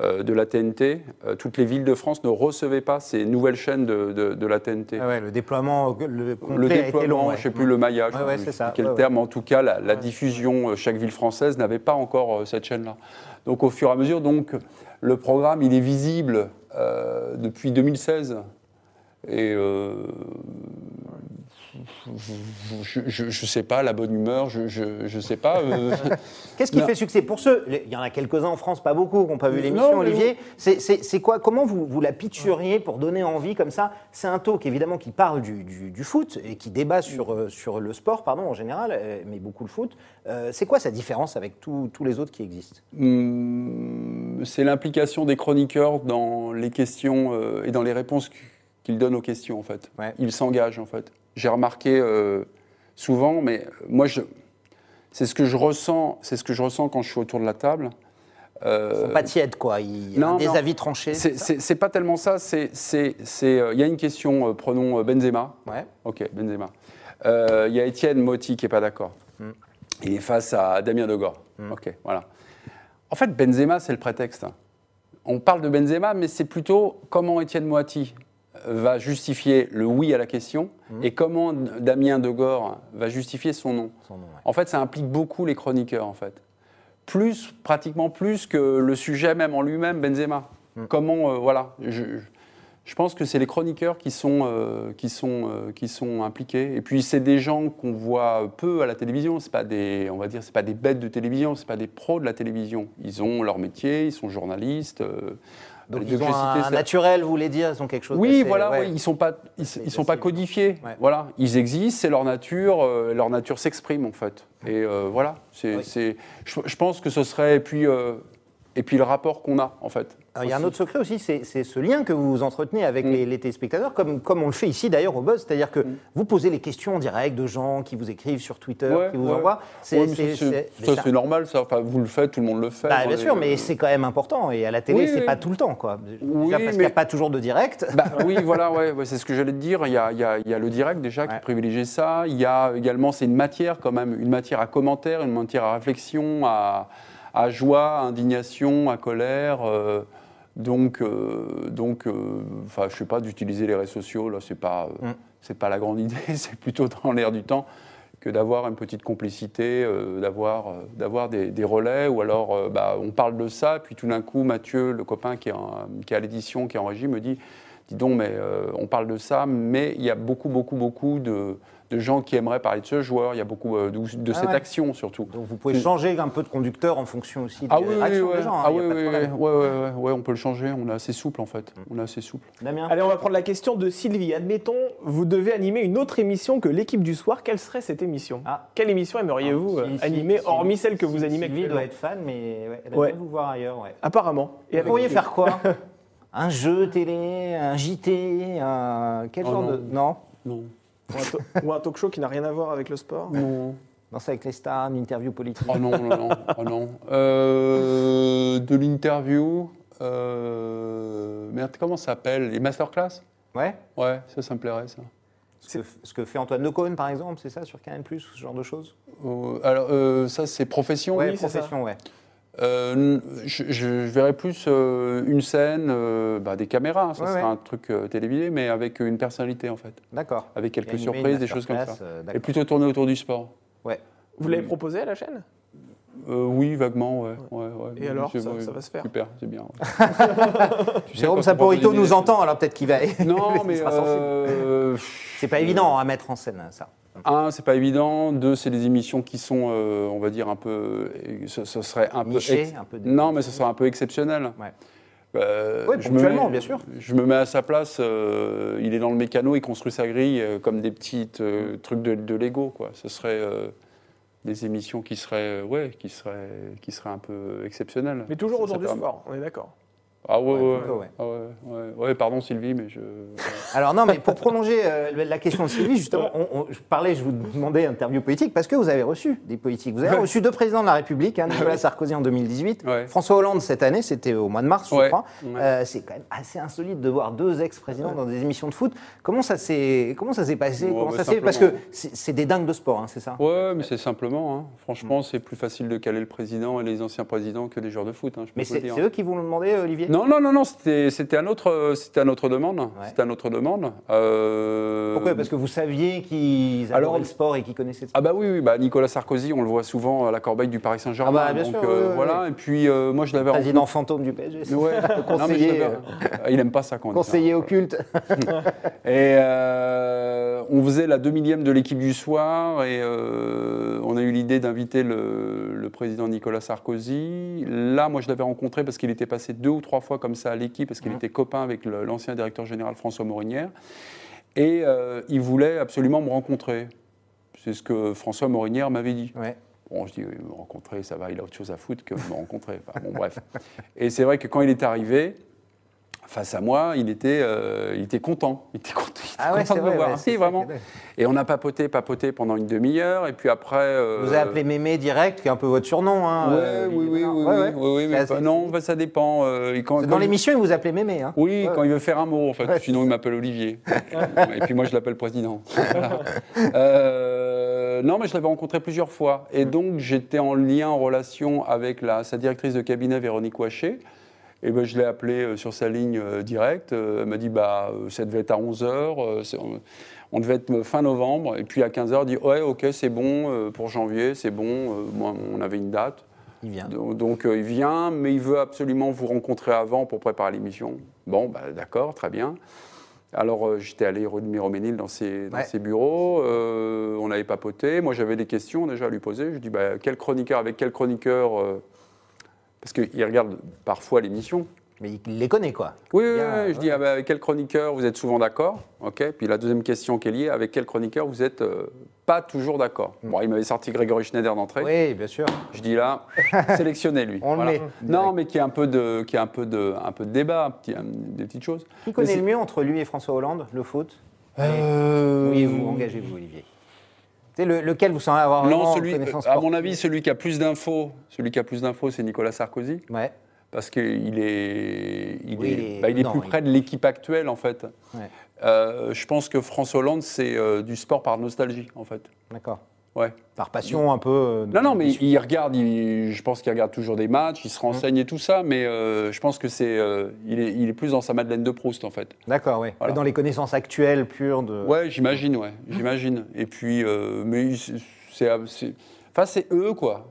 de la TNT, toutes les villes de France ne recevaient pas ces nouvelles chaînes de, de- de la TNT Ah ouais, Le déploiement le déploiement, long. ouais. je ne sais plus le maillage, Ouais, ouais, je c'est sais ça, quel terme, en tout cas, la, la diffusion, chaque ville française n'avait pas encore cette chaîne-là. Donc au fur et à mesure, donc, le programme, il est visible depuis 2016. Et euh, je ne sais pas, la bonne humeur, je ne sais pas. euh, Qu'est-ce qui Non. fait succès Pour ceux, il y en a quelques-uns en France, pas beaucoup, qui n'ont pas vu l'émission, Olivier. C'est- quoi? Comment vous, vous la pitcheriez pour donner envie comme ça? C'est un talk évidemment qui parle du, du- du foot et qui débat sur, euh, sur le sport, pardon, en général, mais beaucoup le foot. Euh, c'est quoi sa différence avec tous tous les autres qui existent? Hum, c'est l'implication des chroniqueurs dans les questions et dans les réponses qu'ils donnent aux questions en fait. Ouais. Ils s'engagent en fait. J'ai remarqué euh, souvent, mais moi je, c'est ce que je ressens, c'est ce que je ressens quand je suis autour de la table. Euh, Ils sont pas tièdes, quoi. Il y a non, des non. avis tranchés. c'est- pas tellement ça. C'est, c'est, c'est, euh, il y a une question. euh, prenons euh, Benzema. Ouais. Ok, Benzema. Euh, Il y a Étienne Motti qui n'est pas d'accord. Il est face à Damien Degor. Ok, voilà. En fait, Benzema, c'est le prétexte. On parle de Benzema, mais c'est plutôt comment Étienne Moiti va justifier le oui à la question et comment Damien Degor va justifier son nom, ouais. En fait, ça implique beaucoup les chroniqueurs, en fait. Plus, pratiquement plus que le sujet même en lui-même, Benzema. Comment, euh, voilà, je, je pense que c'est les chroniqueurs qui sont, euh, qui, sont, euh, qui sont impliqués. Et puis, c'est des gens qu'on voit peu à la télévision. C'est pas des, on va dire, c'est pas des bêtes de télévision, c'est pas des pros de la télévision. Ils ont leur métier, ils sont journalistes. Euh, Donc ils ont un naturel, vous voulez dire Ils ont quelque chose oui, voilà, ouais. oui, ils sont pas, ils, sont pas codifiés. Ouais. Voilà, ils existent, c'est leur nature, euh, leur nature s'exprime en fait. Et euh, voilà, c'est, Oui. je, je pense que ce serait et puis euh, et puis le rapport qu'on a en fait. Alors, il y a un autre secret aussi, c'est ce lien que vous entretenez avec Mm. les, les téléspectateurs, comme, comme on le fait ici d'ailleurs au Buzz, c'est-à-dire que vous posez les questions en direct de gens qui vous écrivent sur Twitter, Ouais, qui vous ouais. envoient. C'est Ouais, normal, ça. Enfin, vous le faites, tout le monde le fait. Bah, bien les- sûr, mais c'est quand même important. Et à la télé, Oui, c'est oui. pas tout le temps, quoi. Oui, parce qu'il n'y a pas toujours de direct. Bah, oui, voilà, c'est ce que j'allais te dire. Il y a, il y a- il y a le direct déjà qui privilégie ça. Il y a également, c'est une matière quand même, une matière à commentaire, une matière à réflexion, à, à joie, à indignation, à colère. euh, donc, euh, donc, euh, enfin, je sais pas d'utiliser les réseaux sociaux. Là, c'est pas, Mm. pas la grande idée. C'est plutôt dans l'air du temps que d'avoir une petite complicité, euh, d'avoir, euh, d'avoir des, des relais, ou alors euh, bah, on parle de ça, puis tout d'un coup, Mathieu, le copain qui est, en- qui est à l'édition, qui est en régie, me dit, dis donc, mais on parle de ça, mais il y a beaucoup, beaucoup, beaucoup de, de gens qui aimeraient parler de ce joueur, il y a beaucoup euh, de, de Ah cette ouais. action surtout. Donc vous pouvez changer un peu de conducteur en fonction aussi de Ah oui, oui, réaction ouais. des gens. hein, Ah oui, ouais, ouais, ouais, ouais, on peut le changer, on est assez souple en fait, on est assez souple. Damien? Allez, on va prendre la question de Sylvie. Admettons, vous devez animer une autre émission que l'équipe du soir. Quelle serait cette émission? Ah. Quelle émission aimeriez-vous Ah, euh, si, animer, si, hormis si, celle que vous animez Sylvie doit être fan, mais elle aimerait Ouais. vous voir ailleurs. ouais. Apparemment. Et Vous pourriez faire quoi? Un jeu télé, un JT, un... quel Oh genre non. de... Non? Non. Ou un, to- ou un talk show qui n'a rien à voir avec le sport Non. Danser avec les stars, une interview politique. Oh non, non, non. Oh non. Euh, de l'interview. Euh, merde, comment ça s'appelle? Les masterclass? Ouais Ouais, ça, ça me plairait, ça. ce que, ce que fait Antoine Decaune, par exemple, c'est ça, sur Canal+, ce genre de choses? Euh, alors, euh, ça, c'est profession. Ouais, Oui, profession, ouais. Euh, je, je verrais plus euh, une scène, euh, bah, des caméras, ça Ouais, sera ouais. un truc euh, télévisé, mais avec une personnalité en fait, D'accord. avec quelques Animé, surprises, des choses comme ça. euh, Et plutôt tourné autour du sport. Ouais. Vous l'avez proposé à la chaîne? Euh, oui, vaguement, ouais. ouais, ouais. Et alors, ça- ouais, ça va se faire? Super, c'est bien. ouais. Tu sais, Jérôme Saporito nous entend, alors peut-être qu'il va. Non, mais euh, C'est pas évident à mettre en scène, ça. Un, c'est pas évident. Deux, c'est des émissions qui sont, euh, on va dire, un peu. Ce, ce serait un Niché, peu. ex- un peu Non, mais ce serait un peu exceptionnel. Ouais. Euh, me ponctuellement, mets- bien sûr. Je me mets à sa place. euh, il est dans le mécano, il construit sa grille euh, comme des petits euh, trucs de, de Lego, quoi. Ce serait euh, des émissions qui seraient, euh, ouais, qui seraient, qui seraient un peu exceptionnelles. Mais toujours autour du sport, on est d'accord. Ah ouais, Ouais, ouais, plutôt, ouais. Ah ouais, ouais. Ouais, pardon Sylvie, mais je. Alors non, mais pour prolonger euh, la question de Sylvie, justement, on- on- je parlais, je vous demandais interview politique parce que vous avez reçu des politiques. Vous avez reçu deux présidents de la République, hein, Nicolas Sarkozy en 2018, Ouais. François Hollande cette année, c'était au mois de mars, je crois. Euh, c'est quand même assez insolite de voir deux ex-présidents dans des émissions de foot. Comment ça s'est comment ça s'est passé? Comment bah, ça s'est parce que c'est des dingues de sport, hein, c'est ça? Ouais, mais c'est simplement. hein. Mm. Franchement, c'est plus facile de caler le président et les anciens présidents que les joueurs de foot. hein, je peux Mais c'est eux qui vous l'ont demandé, Olivier? Non, non, non, non, c'était à notre, c'était notre demande. C'était à notre demande. Euh, Pourquoi? Parce que vous saviez qu'ils adoraient Alors- le sport et qu'ils connaissaient le Ah bah oui, oui, bah Nicolas Sarkozy, on le voit souvent à la corbeille du Paris Saint-Germain. Ah bah, bien donc sûr, euh, oui, voilà. oui. Et puis euh, moi je l'avais Président fantôme du PSG, Ouais. Non, conseiller, Il aime pas ça quand on dit conseiller occulte. Et on faisait la 2 millième de l'équipe du soir et on a eu l'idée d'inviter le, le président Nicolas Sarkozy. Là, moi, je l'avais rencontré parce qu'il était passé deux ou trois fois comme ça à l'équipe, parce qu'il était copain avec l'ancien directeur général François Morinière. Et euh, il voulait absolument me rencontrer. C'est ce que François Morinière m'avait dit. Ouais. Bon, je dis, oui, me rencontrer, ça va, il a autre chose à foutre que me rencontrer. Enfin, bon, bref. Et c'est vrai que quand il est arrivé, face à moi, il était, euh, il était content. Il était content, il était Ah ouais, content de me voir. ouais, Si, vraiment. Et on a papoté, papoté pendant une demi-heure. Et puis après. euh, Vous avez appelé Mémé direct, qui est un peu votre surnom. Hein, Ouais, euh, oui, oui, oui, oui, oui, oui, mais non, bah, ça dépend. quand- Dans l'émission, il vous appelait Mémé. Hein. Oui, quand il veut faire un mot, en fait. Sinon, il m'appelle Olivier. et puis moi, je l'appelle président. Non, mais je l'avais rencontré plusieurs fois. Et donc, j'étais en lien, en relation avec la, sa directrice de cabinet, Véronique Ouaché. Et ben, je l'ai appelée euh, sur sa ligne euh, directe. Euh, elle m'a dit, bah, ça devait être à 11h. on, on devait être fin novembre. Et puis à 15h, elle dit, ouais, ok, c'est bon, pour janvier, c'est bon. Moi, on avait une date. Il vient. Donc, euh, il vient, mais il veut absolument vous rencontrer avant pour préparer l'émission. Bon, bah, d'accord, très bien. Alors euh, j'étais allé rue de Miroménil dans ses, dans Ouais. ses bureaux, euh, on avait papoté, moi j'avais des questions déjà à lui poser, je dis bah, quel chroniqueur, avec quel chroniqueur, parce qu'il regarde parfois l'émission. Mais il les connaît, quoi. Oui, oui, je dis ah bah, avec quel chroniqueur vous êtes souvent d'accord, ok. Puis la deuxième question qui est liée, avec quel chroniqueur vous êtes euh, pas toujours d'accord. Bon, il m'avait sorti Grégory Schneider d'entrée. Mm. Oui, bien sûr. Je dis là, sélectionnez lui. On le met. Non, mais qui a un peu de, qui a un peu de, un peu de débat, un petit- un- des petites choses. Qui connaît le mieux entre lui et François Hollande, le foot? Euh, Oui, vous engagez-vous, Olivier. C'est le, lequel vous semblez avoir Non, celui, connaissance à mon avis, celui qui a plus d'infos, celui qui a plus d'infos, c'est Nicolas Sarkozy, Ouais. parce qu'il est, il Oui, est, il est- bah, il est non, plus il- près de l'équipe actuelle en fait. Ouais. Euh, je pense que François Hollande, c'est euh, du sport par nostalgie en fait. D'accord. Ouais. Par passion, un peu. euh, Non, non, mais il regarde, il- je pense qu'il regarde toujours des matchs, il se renseigne et tout ça, mais euh, je pense que c'est, euh, il, est, il est plus dans sa Madeleine de Proust en fait. D'accord, oui. Voilà. Dans les connaissances actuelles pures de. Ouais, j'imagine, ouais, j'imagine. Et puis, euh, mais c'est, c'est, enfin, c'est eux quoi.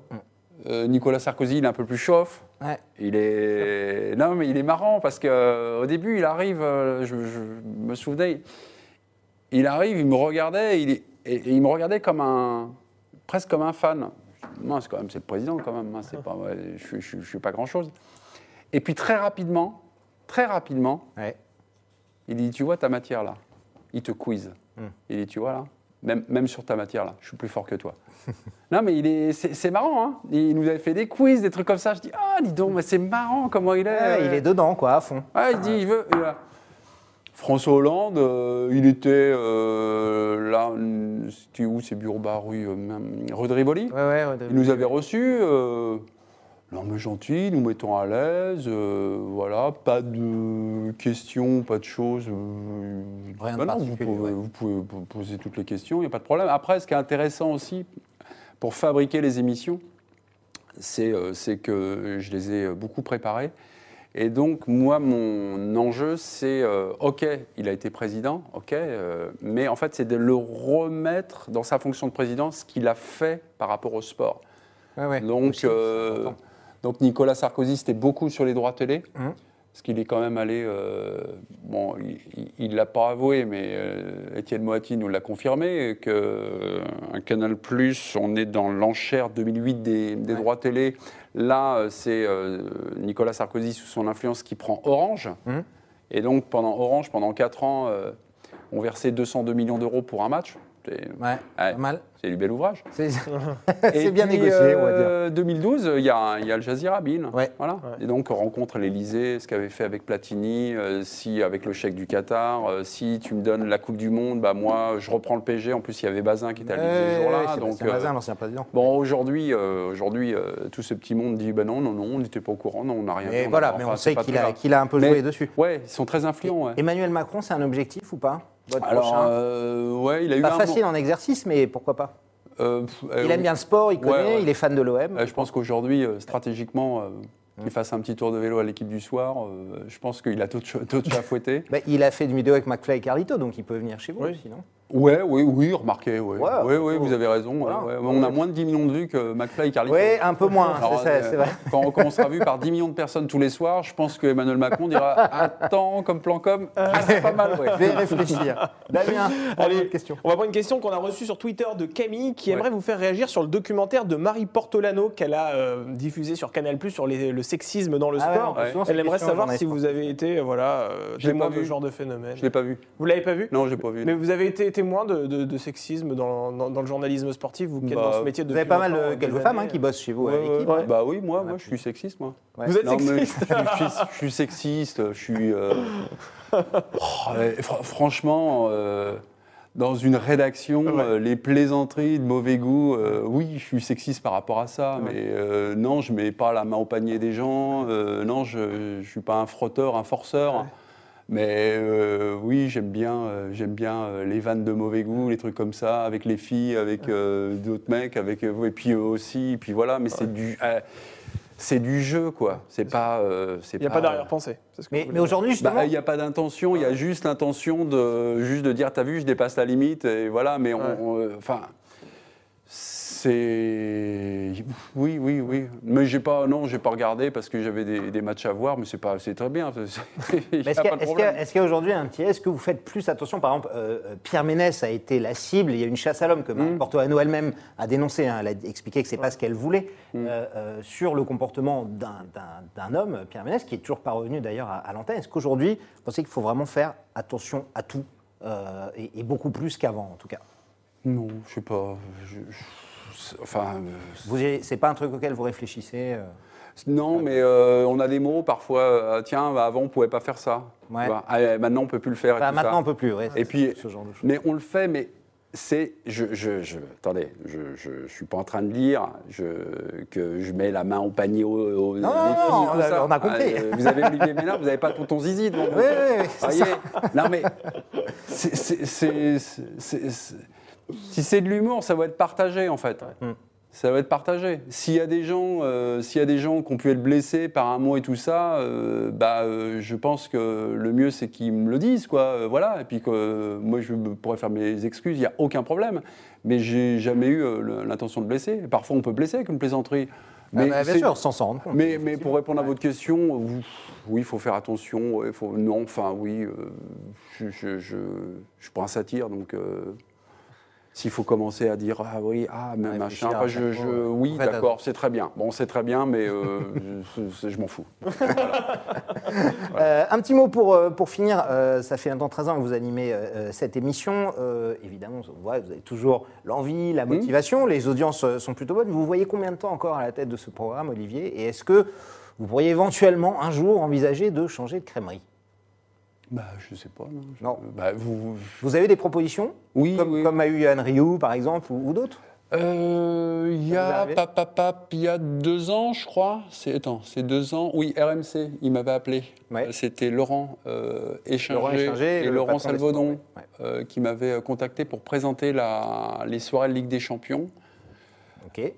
Euh, Nicolas Sarkozy, il est un peu plus chauffe. Ouais. Il est, non, mais il est marrant parce que au début, il arrive, je, je me souvenais, il arrive, il me regardait, il est- et, et il me regardait comme un, presque comme un fan. C'est quand même, c'est le président quand même. hein, c'est pas, je, je suis pas grand chose. Et puis très rapidement, très rapidement, Ouais. il dit, tu vois ta matière là Il te quiz. Hmm. Il dit, tu vois là même, même sur ta matière là, je suis plus fort que toi. non mais il est, c'est, c'est marrant, hein il nous avait fait des quiz, des trucs comme ça. Je dis, ah dis donc, mais c'est marrant comment il est. Ouais, il est dedans, quoi, à fond. Ouais, il dit, il veut. il a- François Hollande, euh, il était euh, là, c'était où C'est Bureau rue, euh, rue. Ouais, ouais, ouais, Il nous avait reçus. Euh, mais gentil, nous mettons à l'aise. euh, voilà, pas de questions, pas de choses. euh, Rien de non, vous, pouvez, ouais. vous pouvez po- poser toutes les questions, il n'y a pas de problème. Après, ce qui est intéressant aussi, pour fabriquer les émissions, c'est euh, c'est que je les ai beaucoup préparés. Et donc, moi, mon enjeu, c'est, euh, OK, il a été président, OK, euh, mais en fait, c'est de le remettre dans sa fonction de président, ce qu'il a fait par rapport au sport. Ouais, ouais. Donc, Aussi, euh, donc Nicolas Sarkozy, c'était beaucoup sur les droits télé, Mhm. Parce qu'il est quand même allé, euh, bon, il ne l'a pas avoué, mais euh, Étienne Moati nous l'a confirmé, que euh, Canal+, on est dans l'enchère 2008 des, des Ouais. droits télé. Là, c'est Nicolas Sarkozy, sous son influence, qui prend Orange. Mhm. Et donc, pendant Orange, pendant 4 ans, on versait 202 millions d'euros pour un match. C'est Ouais, pas mal. c'est du bel ouvrage. C'est bien puis, négocié, on va dire. euh, 2012, il y a, il y a Al Jazeera Bin. Ouais. Voilà. Ouais. Et donc, on rencontre l'Elysée, ce qu'avait fait avec Platini, euh, si avec le chèque du Qatar, euh, si tu me donnes la Coupe du Monde, bah moi, je reprends le PG. En plus, il y avait Bazin qui était à l'Élysée ce jour-là. Donc, Sébastien euh, Bazin, l'ancien président. Bon, aujourd'hui, euh, aujourd'hui euh, tout ce petit monde dit ben non, non, non, on n'était pas au courant, non, on n'a rien Et fait, voilà, mais on sait qu'il a, un peu Mais- joué dessus. Ouais, ils sont très influents. ouais. Emmanuel Macron, c'est un objectif ou pas? Votre Alors, prochain euh, ouais, il a eu Pas un facile en exercice, mais pourquoi pas euh, pff, euh, Il aime bien le sport, il connaît, ouais. il est fan de l'OM. Euh, je pense qu'aujourd'hui, stratégiquement, euh, Mmh. qu'il fasse un petit tour de vélo à l'équipe du soir, euh, je pense qu'il a chats à fouetter. Bah, il a fait une vidéo avec McFly et Carlito, donc il peut venir chez vous Oui. aussi, non? Ouais, oui, oui, remarquez. Ouais, Ouais, ouais, plutôt. vous avez raison. ouais, Voilà. ouais. On a moins de 10 millions de vues que McFly et Carlito. Oui, un peu moins, c'est euh, c'est vrai. Quand, quand on sera vu par 10 millions de personnes tous les soirs, je pense que Emmanuel Macron dira Attends, comme plan com, c'est pas mal, ouais. Je vais réfléchir. Damien, Allez, allez, question. On va prendre une question qu'on a reçue sur Twitter de Camille qui Ouais. aimerait vous faire réagir sur le documentaire de Marie Portolano qu'elle a euh, diffusé sur Canal sur les- le sexisme dans le Ah ouais, sport. Elle aimerait savoir si vous avez été euh, voilà, euh, témoin pas de vu. ce genre de phénomène. Je l'ai pas vu. Vous l'avez pas vu? Non, j'ai pas vu. Mais vous avez été témoin de, de- de sexisme dans, dans- dans le journalisme sportif, vous qui êtes Bah, dans ce métier Vous depuis avez pas mal de quelques femmes hein, qui bossent chez vous à Ouais, ouais. Bah oui, moi, moi je suis sexiste, moi. Ouais. Vous êtes Non, mais sexiste je, je suis, je suis sexiste, je suis. euh, oh, fr- franchement, euh, dans une rédaction, Ouais. euh, les plaisanteries de mauvais goût, euh, oui, je suis sexiste par rapport à ça, Ouais. mais euh, non, je mets pas la main au panier des gens, euh, non, je ne suis pas un frotteur, un forceur. Mais euh, oui, j'aime bien, euh, j'aime bien euh, les vannes de mauvais goût, les trucs comme ça, avec les filles, avec euh, d'autres mecs, avec et puis eux aussi, et puis voilà. Mais c'est du, euh, c'est du jeu, quoi. C'est pas, euh, c'est Il n'y a pas d'arrière-pensée. Mais, aujourd'hui, justement, bah, Il n'y a pas d'intention, il y a juste l'intention de, juste de dire, t'as vu, je dépasse la limite, et voilà, mais on- Ouais. on, euh, enfin, c'est, oui, oui, oui, mais j'ai pas, non, j'ai pas regardé parce que j'avais des, des matchs à voir, mais c'est pas, c'est très bien, Est-ce qu'il y, pas a- de est-ce qu'il y a- problème. est-ce qu'il y a aujourd'hui un petit Est-ce que vous faites plus attention Par exemple, euh, euh, Pierre Ménès a été la cible. Il y a une chasse à l'homme que Marie Mm. Portoano elle-même a dénoncé. hein, elle a expliqué que c'est pas ce qu'elle voulait Mm. euh, euh, sur le comportement d'un- homme, Pierre Ménès, qui est toujours pas revenu d'ailleurs à, à l'antenne. Est-ce qu'aujourd'hui, vous pensez qu'il faut vraiment faire attention à tout et, et beaucoup plus qu'avant, en tout cas? Non, je sais pas, je- je- enfin. euh, c'est pas un truc auquel vous réfléchissez euh Non, mais euh, on a des mots parfois. euh, tiens, bah, avant on pouvait pas faire ça. Ouais. Ah, maintenant on peut plus le faire. et tout Maintenant, ça. on peut plus. ouais, Et puis, ce genre de choses. mais on le fait, mais c'est, je, je, je- attendez, je, je, suis pas en train de dire je, que je mets la main au panier au, au Non, des non, filles, non, tout on a- ça. on a compris. Ah, vous avez Olivier Ménard, vous n'avez pas tonton Zizi vous. Oui, oui, oui. Non mais c'est- si c'est de l'humour, ça va être partagé en fait. Mm. Ça va être partagé. S'il y a des gens, euh, s'il y a des gens qui ont pu être blessés par un mot et tout ça, euh, bah, euh, je pense que le mieux c'est qu'ils me le disent, quoi. euh, voilà. Et puis que euh, moi je pourrais faire mes excuses, il n'y a aucun problème. Mais j'ai jamais eu euh, l'intention de blesser. Parfois on peut blesser avec une plaisanterie. Ah, bah, bien sûr, sans s'en rendre compte. mais, mais pour répondre à votre question, oui, il faut faire attention. faut, non, enfin, oui, euh, je, je, je, je pas un satire, donc euh, s'il faut commencer à dire ah oui, ah mais Ouais, machin, enfin, chaque je, je- oui, d'accord, c'est très bien. Bon, c'est très bien, mais euh, je, je m'en fous. Euh, un petit mot pour, euh, pour finir. Euh, ça fait un temps 13 ans que vous animez cette émission. Évidemment, vous avez toujours l'envie, la motivation. Les audiences sont plutôt bonnes. Vous voyez combien de temps encore à la tête de ce programme, Olivier? Et est-ce que vous pourriez éventuellement un jour envisager de changer de crèmerie? Bah, je sais pas. Non. Bah, vous, Vous avez des propositions oui, comme, oui. comme a eu Yann Rioux, par exemple, ou, ou d'autres Euh, Il y a il y deux ans, je crois. C'est attends, c'est deux ans. Oui, RMC, il m'avait appelé. Ouais. Euh, C'était Laurent euh, Laurent Échinger, et le Laurent Salvaudon euh, qui m'avaient euh, contacté pour présenter la, les soirées de Ligue des Champions.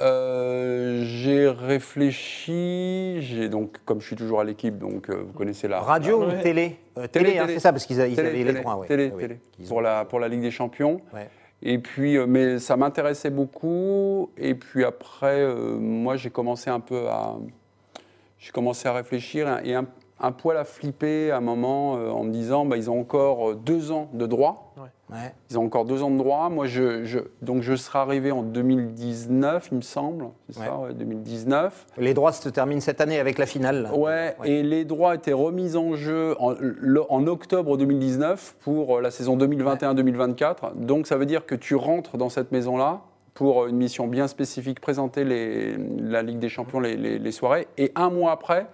Euh, j'ai réfléchi, j'ai donc, comme je suis toujours à l'équipe, donc euh, vous connaissez la Radio ou télé? Euh, Télé, Télé, hein, télé. c'est ça, parce qu'ils Télé, avaient les ouais. télé, Ah oui. télé. Ont- pour la pour la Ligue des Champions. Ouais. Et puis, euh, mais ça m'intéressait beaucoup. Et puis après, euh, moi, j'ai commencé un peu à, j'ai commencé à réfléchir et un, un poil à flipper à un moment euh, en me disant, bah, ils ont encore deux ans de droit. Ouais. Ils ont encore deux ans de droit. Moi, je, je- donc je serai arrivé en 2019, il me semble. C'est ça, ouais, 2019. Les droits se terminent cette année avec la finale. là. Ouais, et les droits étaient remis en jeu en, le- en octobre 2019 pour euh, la saison 2021-2024. Donc ça veut dire que tu rentres dans cette maison-là pour une mission bien spécifique, présenter les- la Ligue des Champions, les, les- les soirées, et un mois après,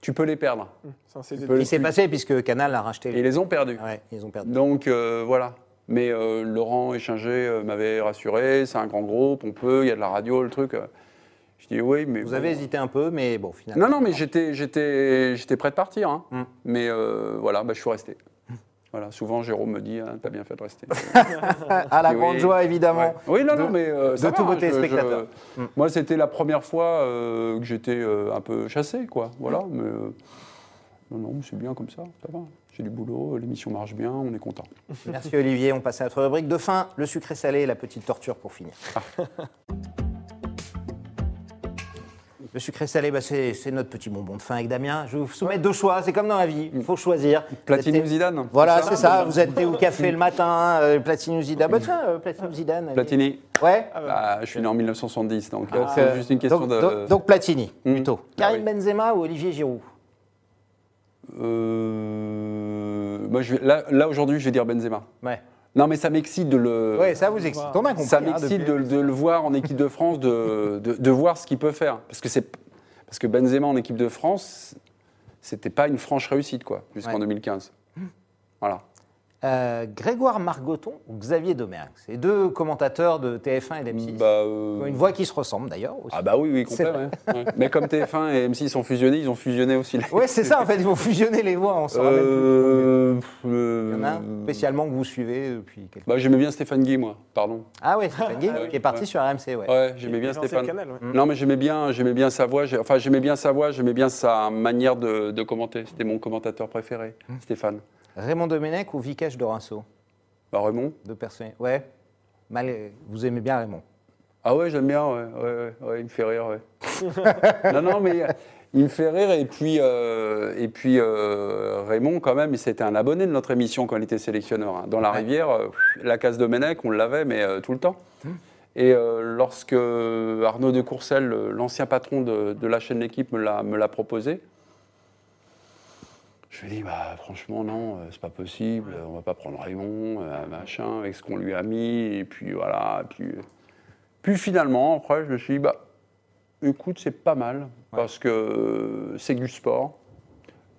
tu peux les perdre. C'est CD. Tu peux- Il s'est passé puisque Canal a racheté. Et ils les ont perdus. Ouais, ils ont perdu. Donc euh, voilà. Mais euh, Laurent Échinger euh, m'avait rassuré, c'est un grand groupe, on peut, il y a de la radio, le truc. Je dis oui, mais. Vous bon. avez hésité un peu, mais bon, finalement. Non, non, mais j'étais, j'étais, j'étais prêt de partir. hein. Mm. Mais euh, voilà, bah, je suis resté. Voilà, souvent Jérôme me dit, hein, t'as bien fait de rester. À la Oui. grande joie, évidemment. Ouais. Oui, non, de- non, mais euh, de tous va, vos je- téléspectateurs. je- Mm. Moi, c'était la première fois euh, que j'étais un peu chassé, quoi. Voilà, mais non, non, c'est bien comme ça, ça va. J'ai du boulot, l'émission marche bien, on est content. Merci Olivier. On passe à notre rubrique de fin, le sucré salé et la petite torture pour finir. Le sucré salé, bah, c'est notre petit bonbon de fin avec Damien. Je vous soumettre deux choix, c'est comme dans la vie, il faut choisir. Platini Vous ou Zidane Voilà, c'est ça, vous êtes thé au café le matin, euh, Platini ou Zidane. Bah tiens, euh, Platini ou Zidane. Platini. Ouais Ah, je suis né en 1970, donc, euh, Donc, c'est euh, juste une question donc, de. donc- donc Platini, Mm. plutôt. Ah Karim oui. Benzema ou Olivier Giroud? Euh, moi, je vais- là, là aujourd'hui, je vais dire Benzema. Ouais. Non, mais ça m'excite de le. Ça vous excite. On a compris. Ça hein, m'excite de, de le voir en équipe de France, de, de- de voir ce qu'il peut faire. Parce que, c'est, parce que Benzema en équipe de France, c'était pas une franche réussite, quoi, jusqu'en Ouais. 2015. Voilà. Euh, Grégoire Margoton ou Xavier Domergue C'est deux commentateurs de TF1 et d'M6. Bah, euh, Ils ont Une voix qui se ressemble d'ailleurs. aussi. Ah, bah oui, oui, C'est complet, ouais. Ouais. Mais comme TF1 et M6 sont fusionnés, ils ont fusionné aussi les. Ouais, c'est ça en fait, ils vont fusionner les voix, on s'en plus. Euh, Il y en a un euh, spécialement que vous suivez depuis quelques bah, J'aimais bien Stéphane Guy, moi, pardon. Ah ouais, Stéphane Guy, ouais, qui est parti ouais. sur RMC, ouais. Ouais, j'aimais bien Stéphane. le canal, ouais. Non, mais j'aimais bien, j'aimais bien sa voix. Enfin, j'aimais bien sa voix, j'aimais bien sa manière de, de commenter. C'était mon commentateur préféré, Stéphane. Raymond Domenech ou Vikash Dorinceau Bah, Raymond Deux personnes. Ouais. Mal... Vous aimez bien Raymond Ah ouais, j'aime bien, ouais, ouais, ouais, ouais, il me fait rire, ouais. non, non, mais il me fait rire. Et puis, euh, et puis euh, Raymond, quand même, c'était un abonné de notre émission quand il était sélectionneur. hein. Dans la rivière, euh, la case de Menec, on l'avait, mais tout le temps. Et euh, lorsque Arnaud de Courcelles, le- l'ancien patron de, de la chaîne L'équipe, me l'a proposé, je lui ai dit, bah, franchement, non, euh, c'est pas possible, on va pas prendre Raymond, euh, machin, avec ce qu'on lui a mis, et puis voilà. Et puis, euh, puis finalement, après, je me suis dit, bah, écoute, c'est pas mal, parce que c'est du sport.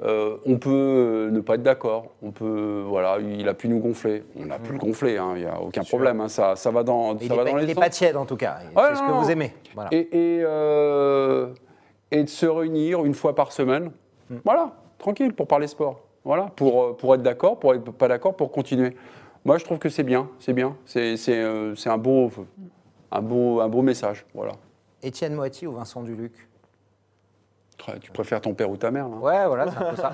Euh, on peut ne pas être d'accord, on peut, voilà, il a pu nous gonfler. On a pu le gonfler, hein, il n'y a aucun problème, hein, ça, ça va dans, Il ça n'est va dans il les est sens. pas tiède en tout cas. Ouais, c'est ce que vous aimez. Voilà. Et, et, euh, et de se réunir une fois par semaine, Hmm. voilà, tranquille, pour parler sport. Voilà, pour, euh, pour être d'accord, pour être pas d'accord, pour continuer. Moi, je trouve que c'est bien, c'est bien. C'est euh, c'est un, beau, un, beau, un beau message, voilà. Étienne Moiti ou Vincent Duluc? Tu préfères ton père ou ta mère, là? Ouais, voilà, c'est un peu ça.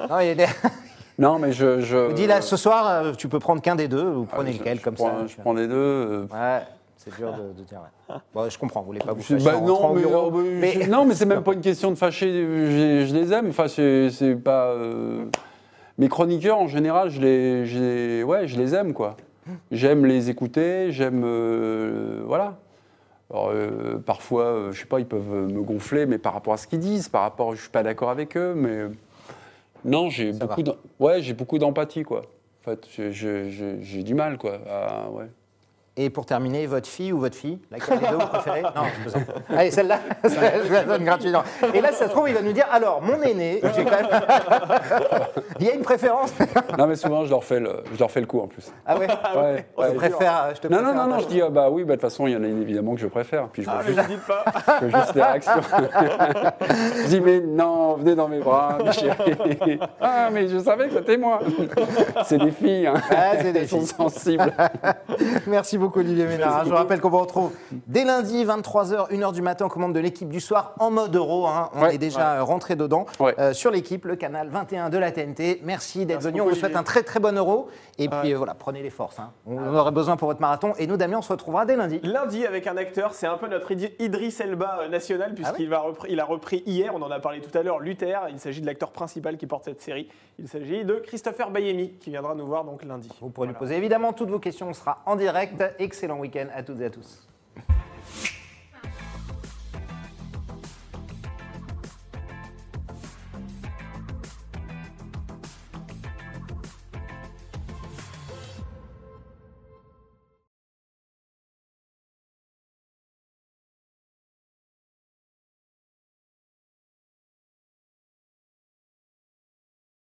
non, il est... Non, mais je... je dis là, ce soir, euh, tu peux prendre qu'un des deux, vous ah, prenez je- lequel je comme prends- ça Je prends les deux. euh, Ouais, c'est dur de, de dire. ouais. Bon, je comprends, vous voulez pas vous Je- fâcher bah en non, rentrant au mais, bureau, euh, bah, mais- je- non, mais c'est même pas une question de fâcher. Je, je les aime. Enfin, c'est c'est pas. euh, Mes chroniqueurs, en général, je les, je les- ouais, je les aime, quoi. J'aime les écouter. J'aime, euh, voilà. Alors, euh, parfois, euh, je sais pas, ils peuvent me gonfler, mais par rapport à ce qu'ils disent, par rapport, je suis pas d'accord avec eux, mais non, j'ai Ça beaucoup, d'em- ouais, j'ai beaucoup d'empathie, quoi. En fait, je- je- je- j'ai du mal, quoi. à- ouais. Et pour terminer, votre fille ou votre fille Laquelle des deux vous préférez? Non, je. Allez, celle-là, je la donne gratuitement. Et là, ça se trouve, il va nous dire alors, mon aîné, j'ai quand même. il y a une préférence? Non, mais souvent, je leur fais le, je leur fais le coup, en plus. Ah ouais? Ouais, Je ouais. préfère. Je te Non, non, non, non, je dis, ah bah oui, bah, de toute façon, il y en a une évidemment que je préfère. Puis je Ah, mais juste, ne dites pas. je vois juste les réactions. je dis, mais non, venez dans mes bras, mes chéris. Ah, mais je savais que c'était moi. C'est des filles, hein. Ah, c'est des Elles sont filles. sensibles. Merci beaucoup. Beaucoup Olivier Ménard. Je vous rappelle qu'on vous retrouve dès lundi, 23h, 1h du matin, commande de l'équipe du soir en mode euro. hein. On Ouais. est déjà rentré dedans Ouais. euh, sur l'équipe, le canal 21 de la TNT. Merci d'être venu. On vous souhaite un très très bon euro. Et puis euh, voilà, prenez les forces. hein. On en aura besoin pour votre marathon. Et nous, Damien, on se retrouvera dès lundi. Lundi avec un acteur, c'est un peu notre Idriss Elba euh, national puisqu'il va repri- il a repris hier, on en a parlé tout à l'heure, Luther. Il s'agit de l'acteur principal qui porte cette série. Il s'agit de Christopher Bayemi qui viendra nous voir donc lundi. Vous pourrez lui Voilà. poser évidemment toutes vos questions. On sera en direct. Excellent week-end à toutes et à tous.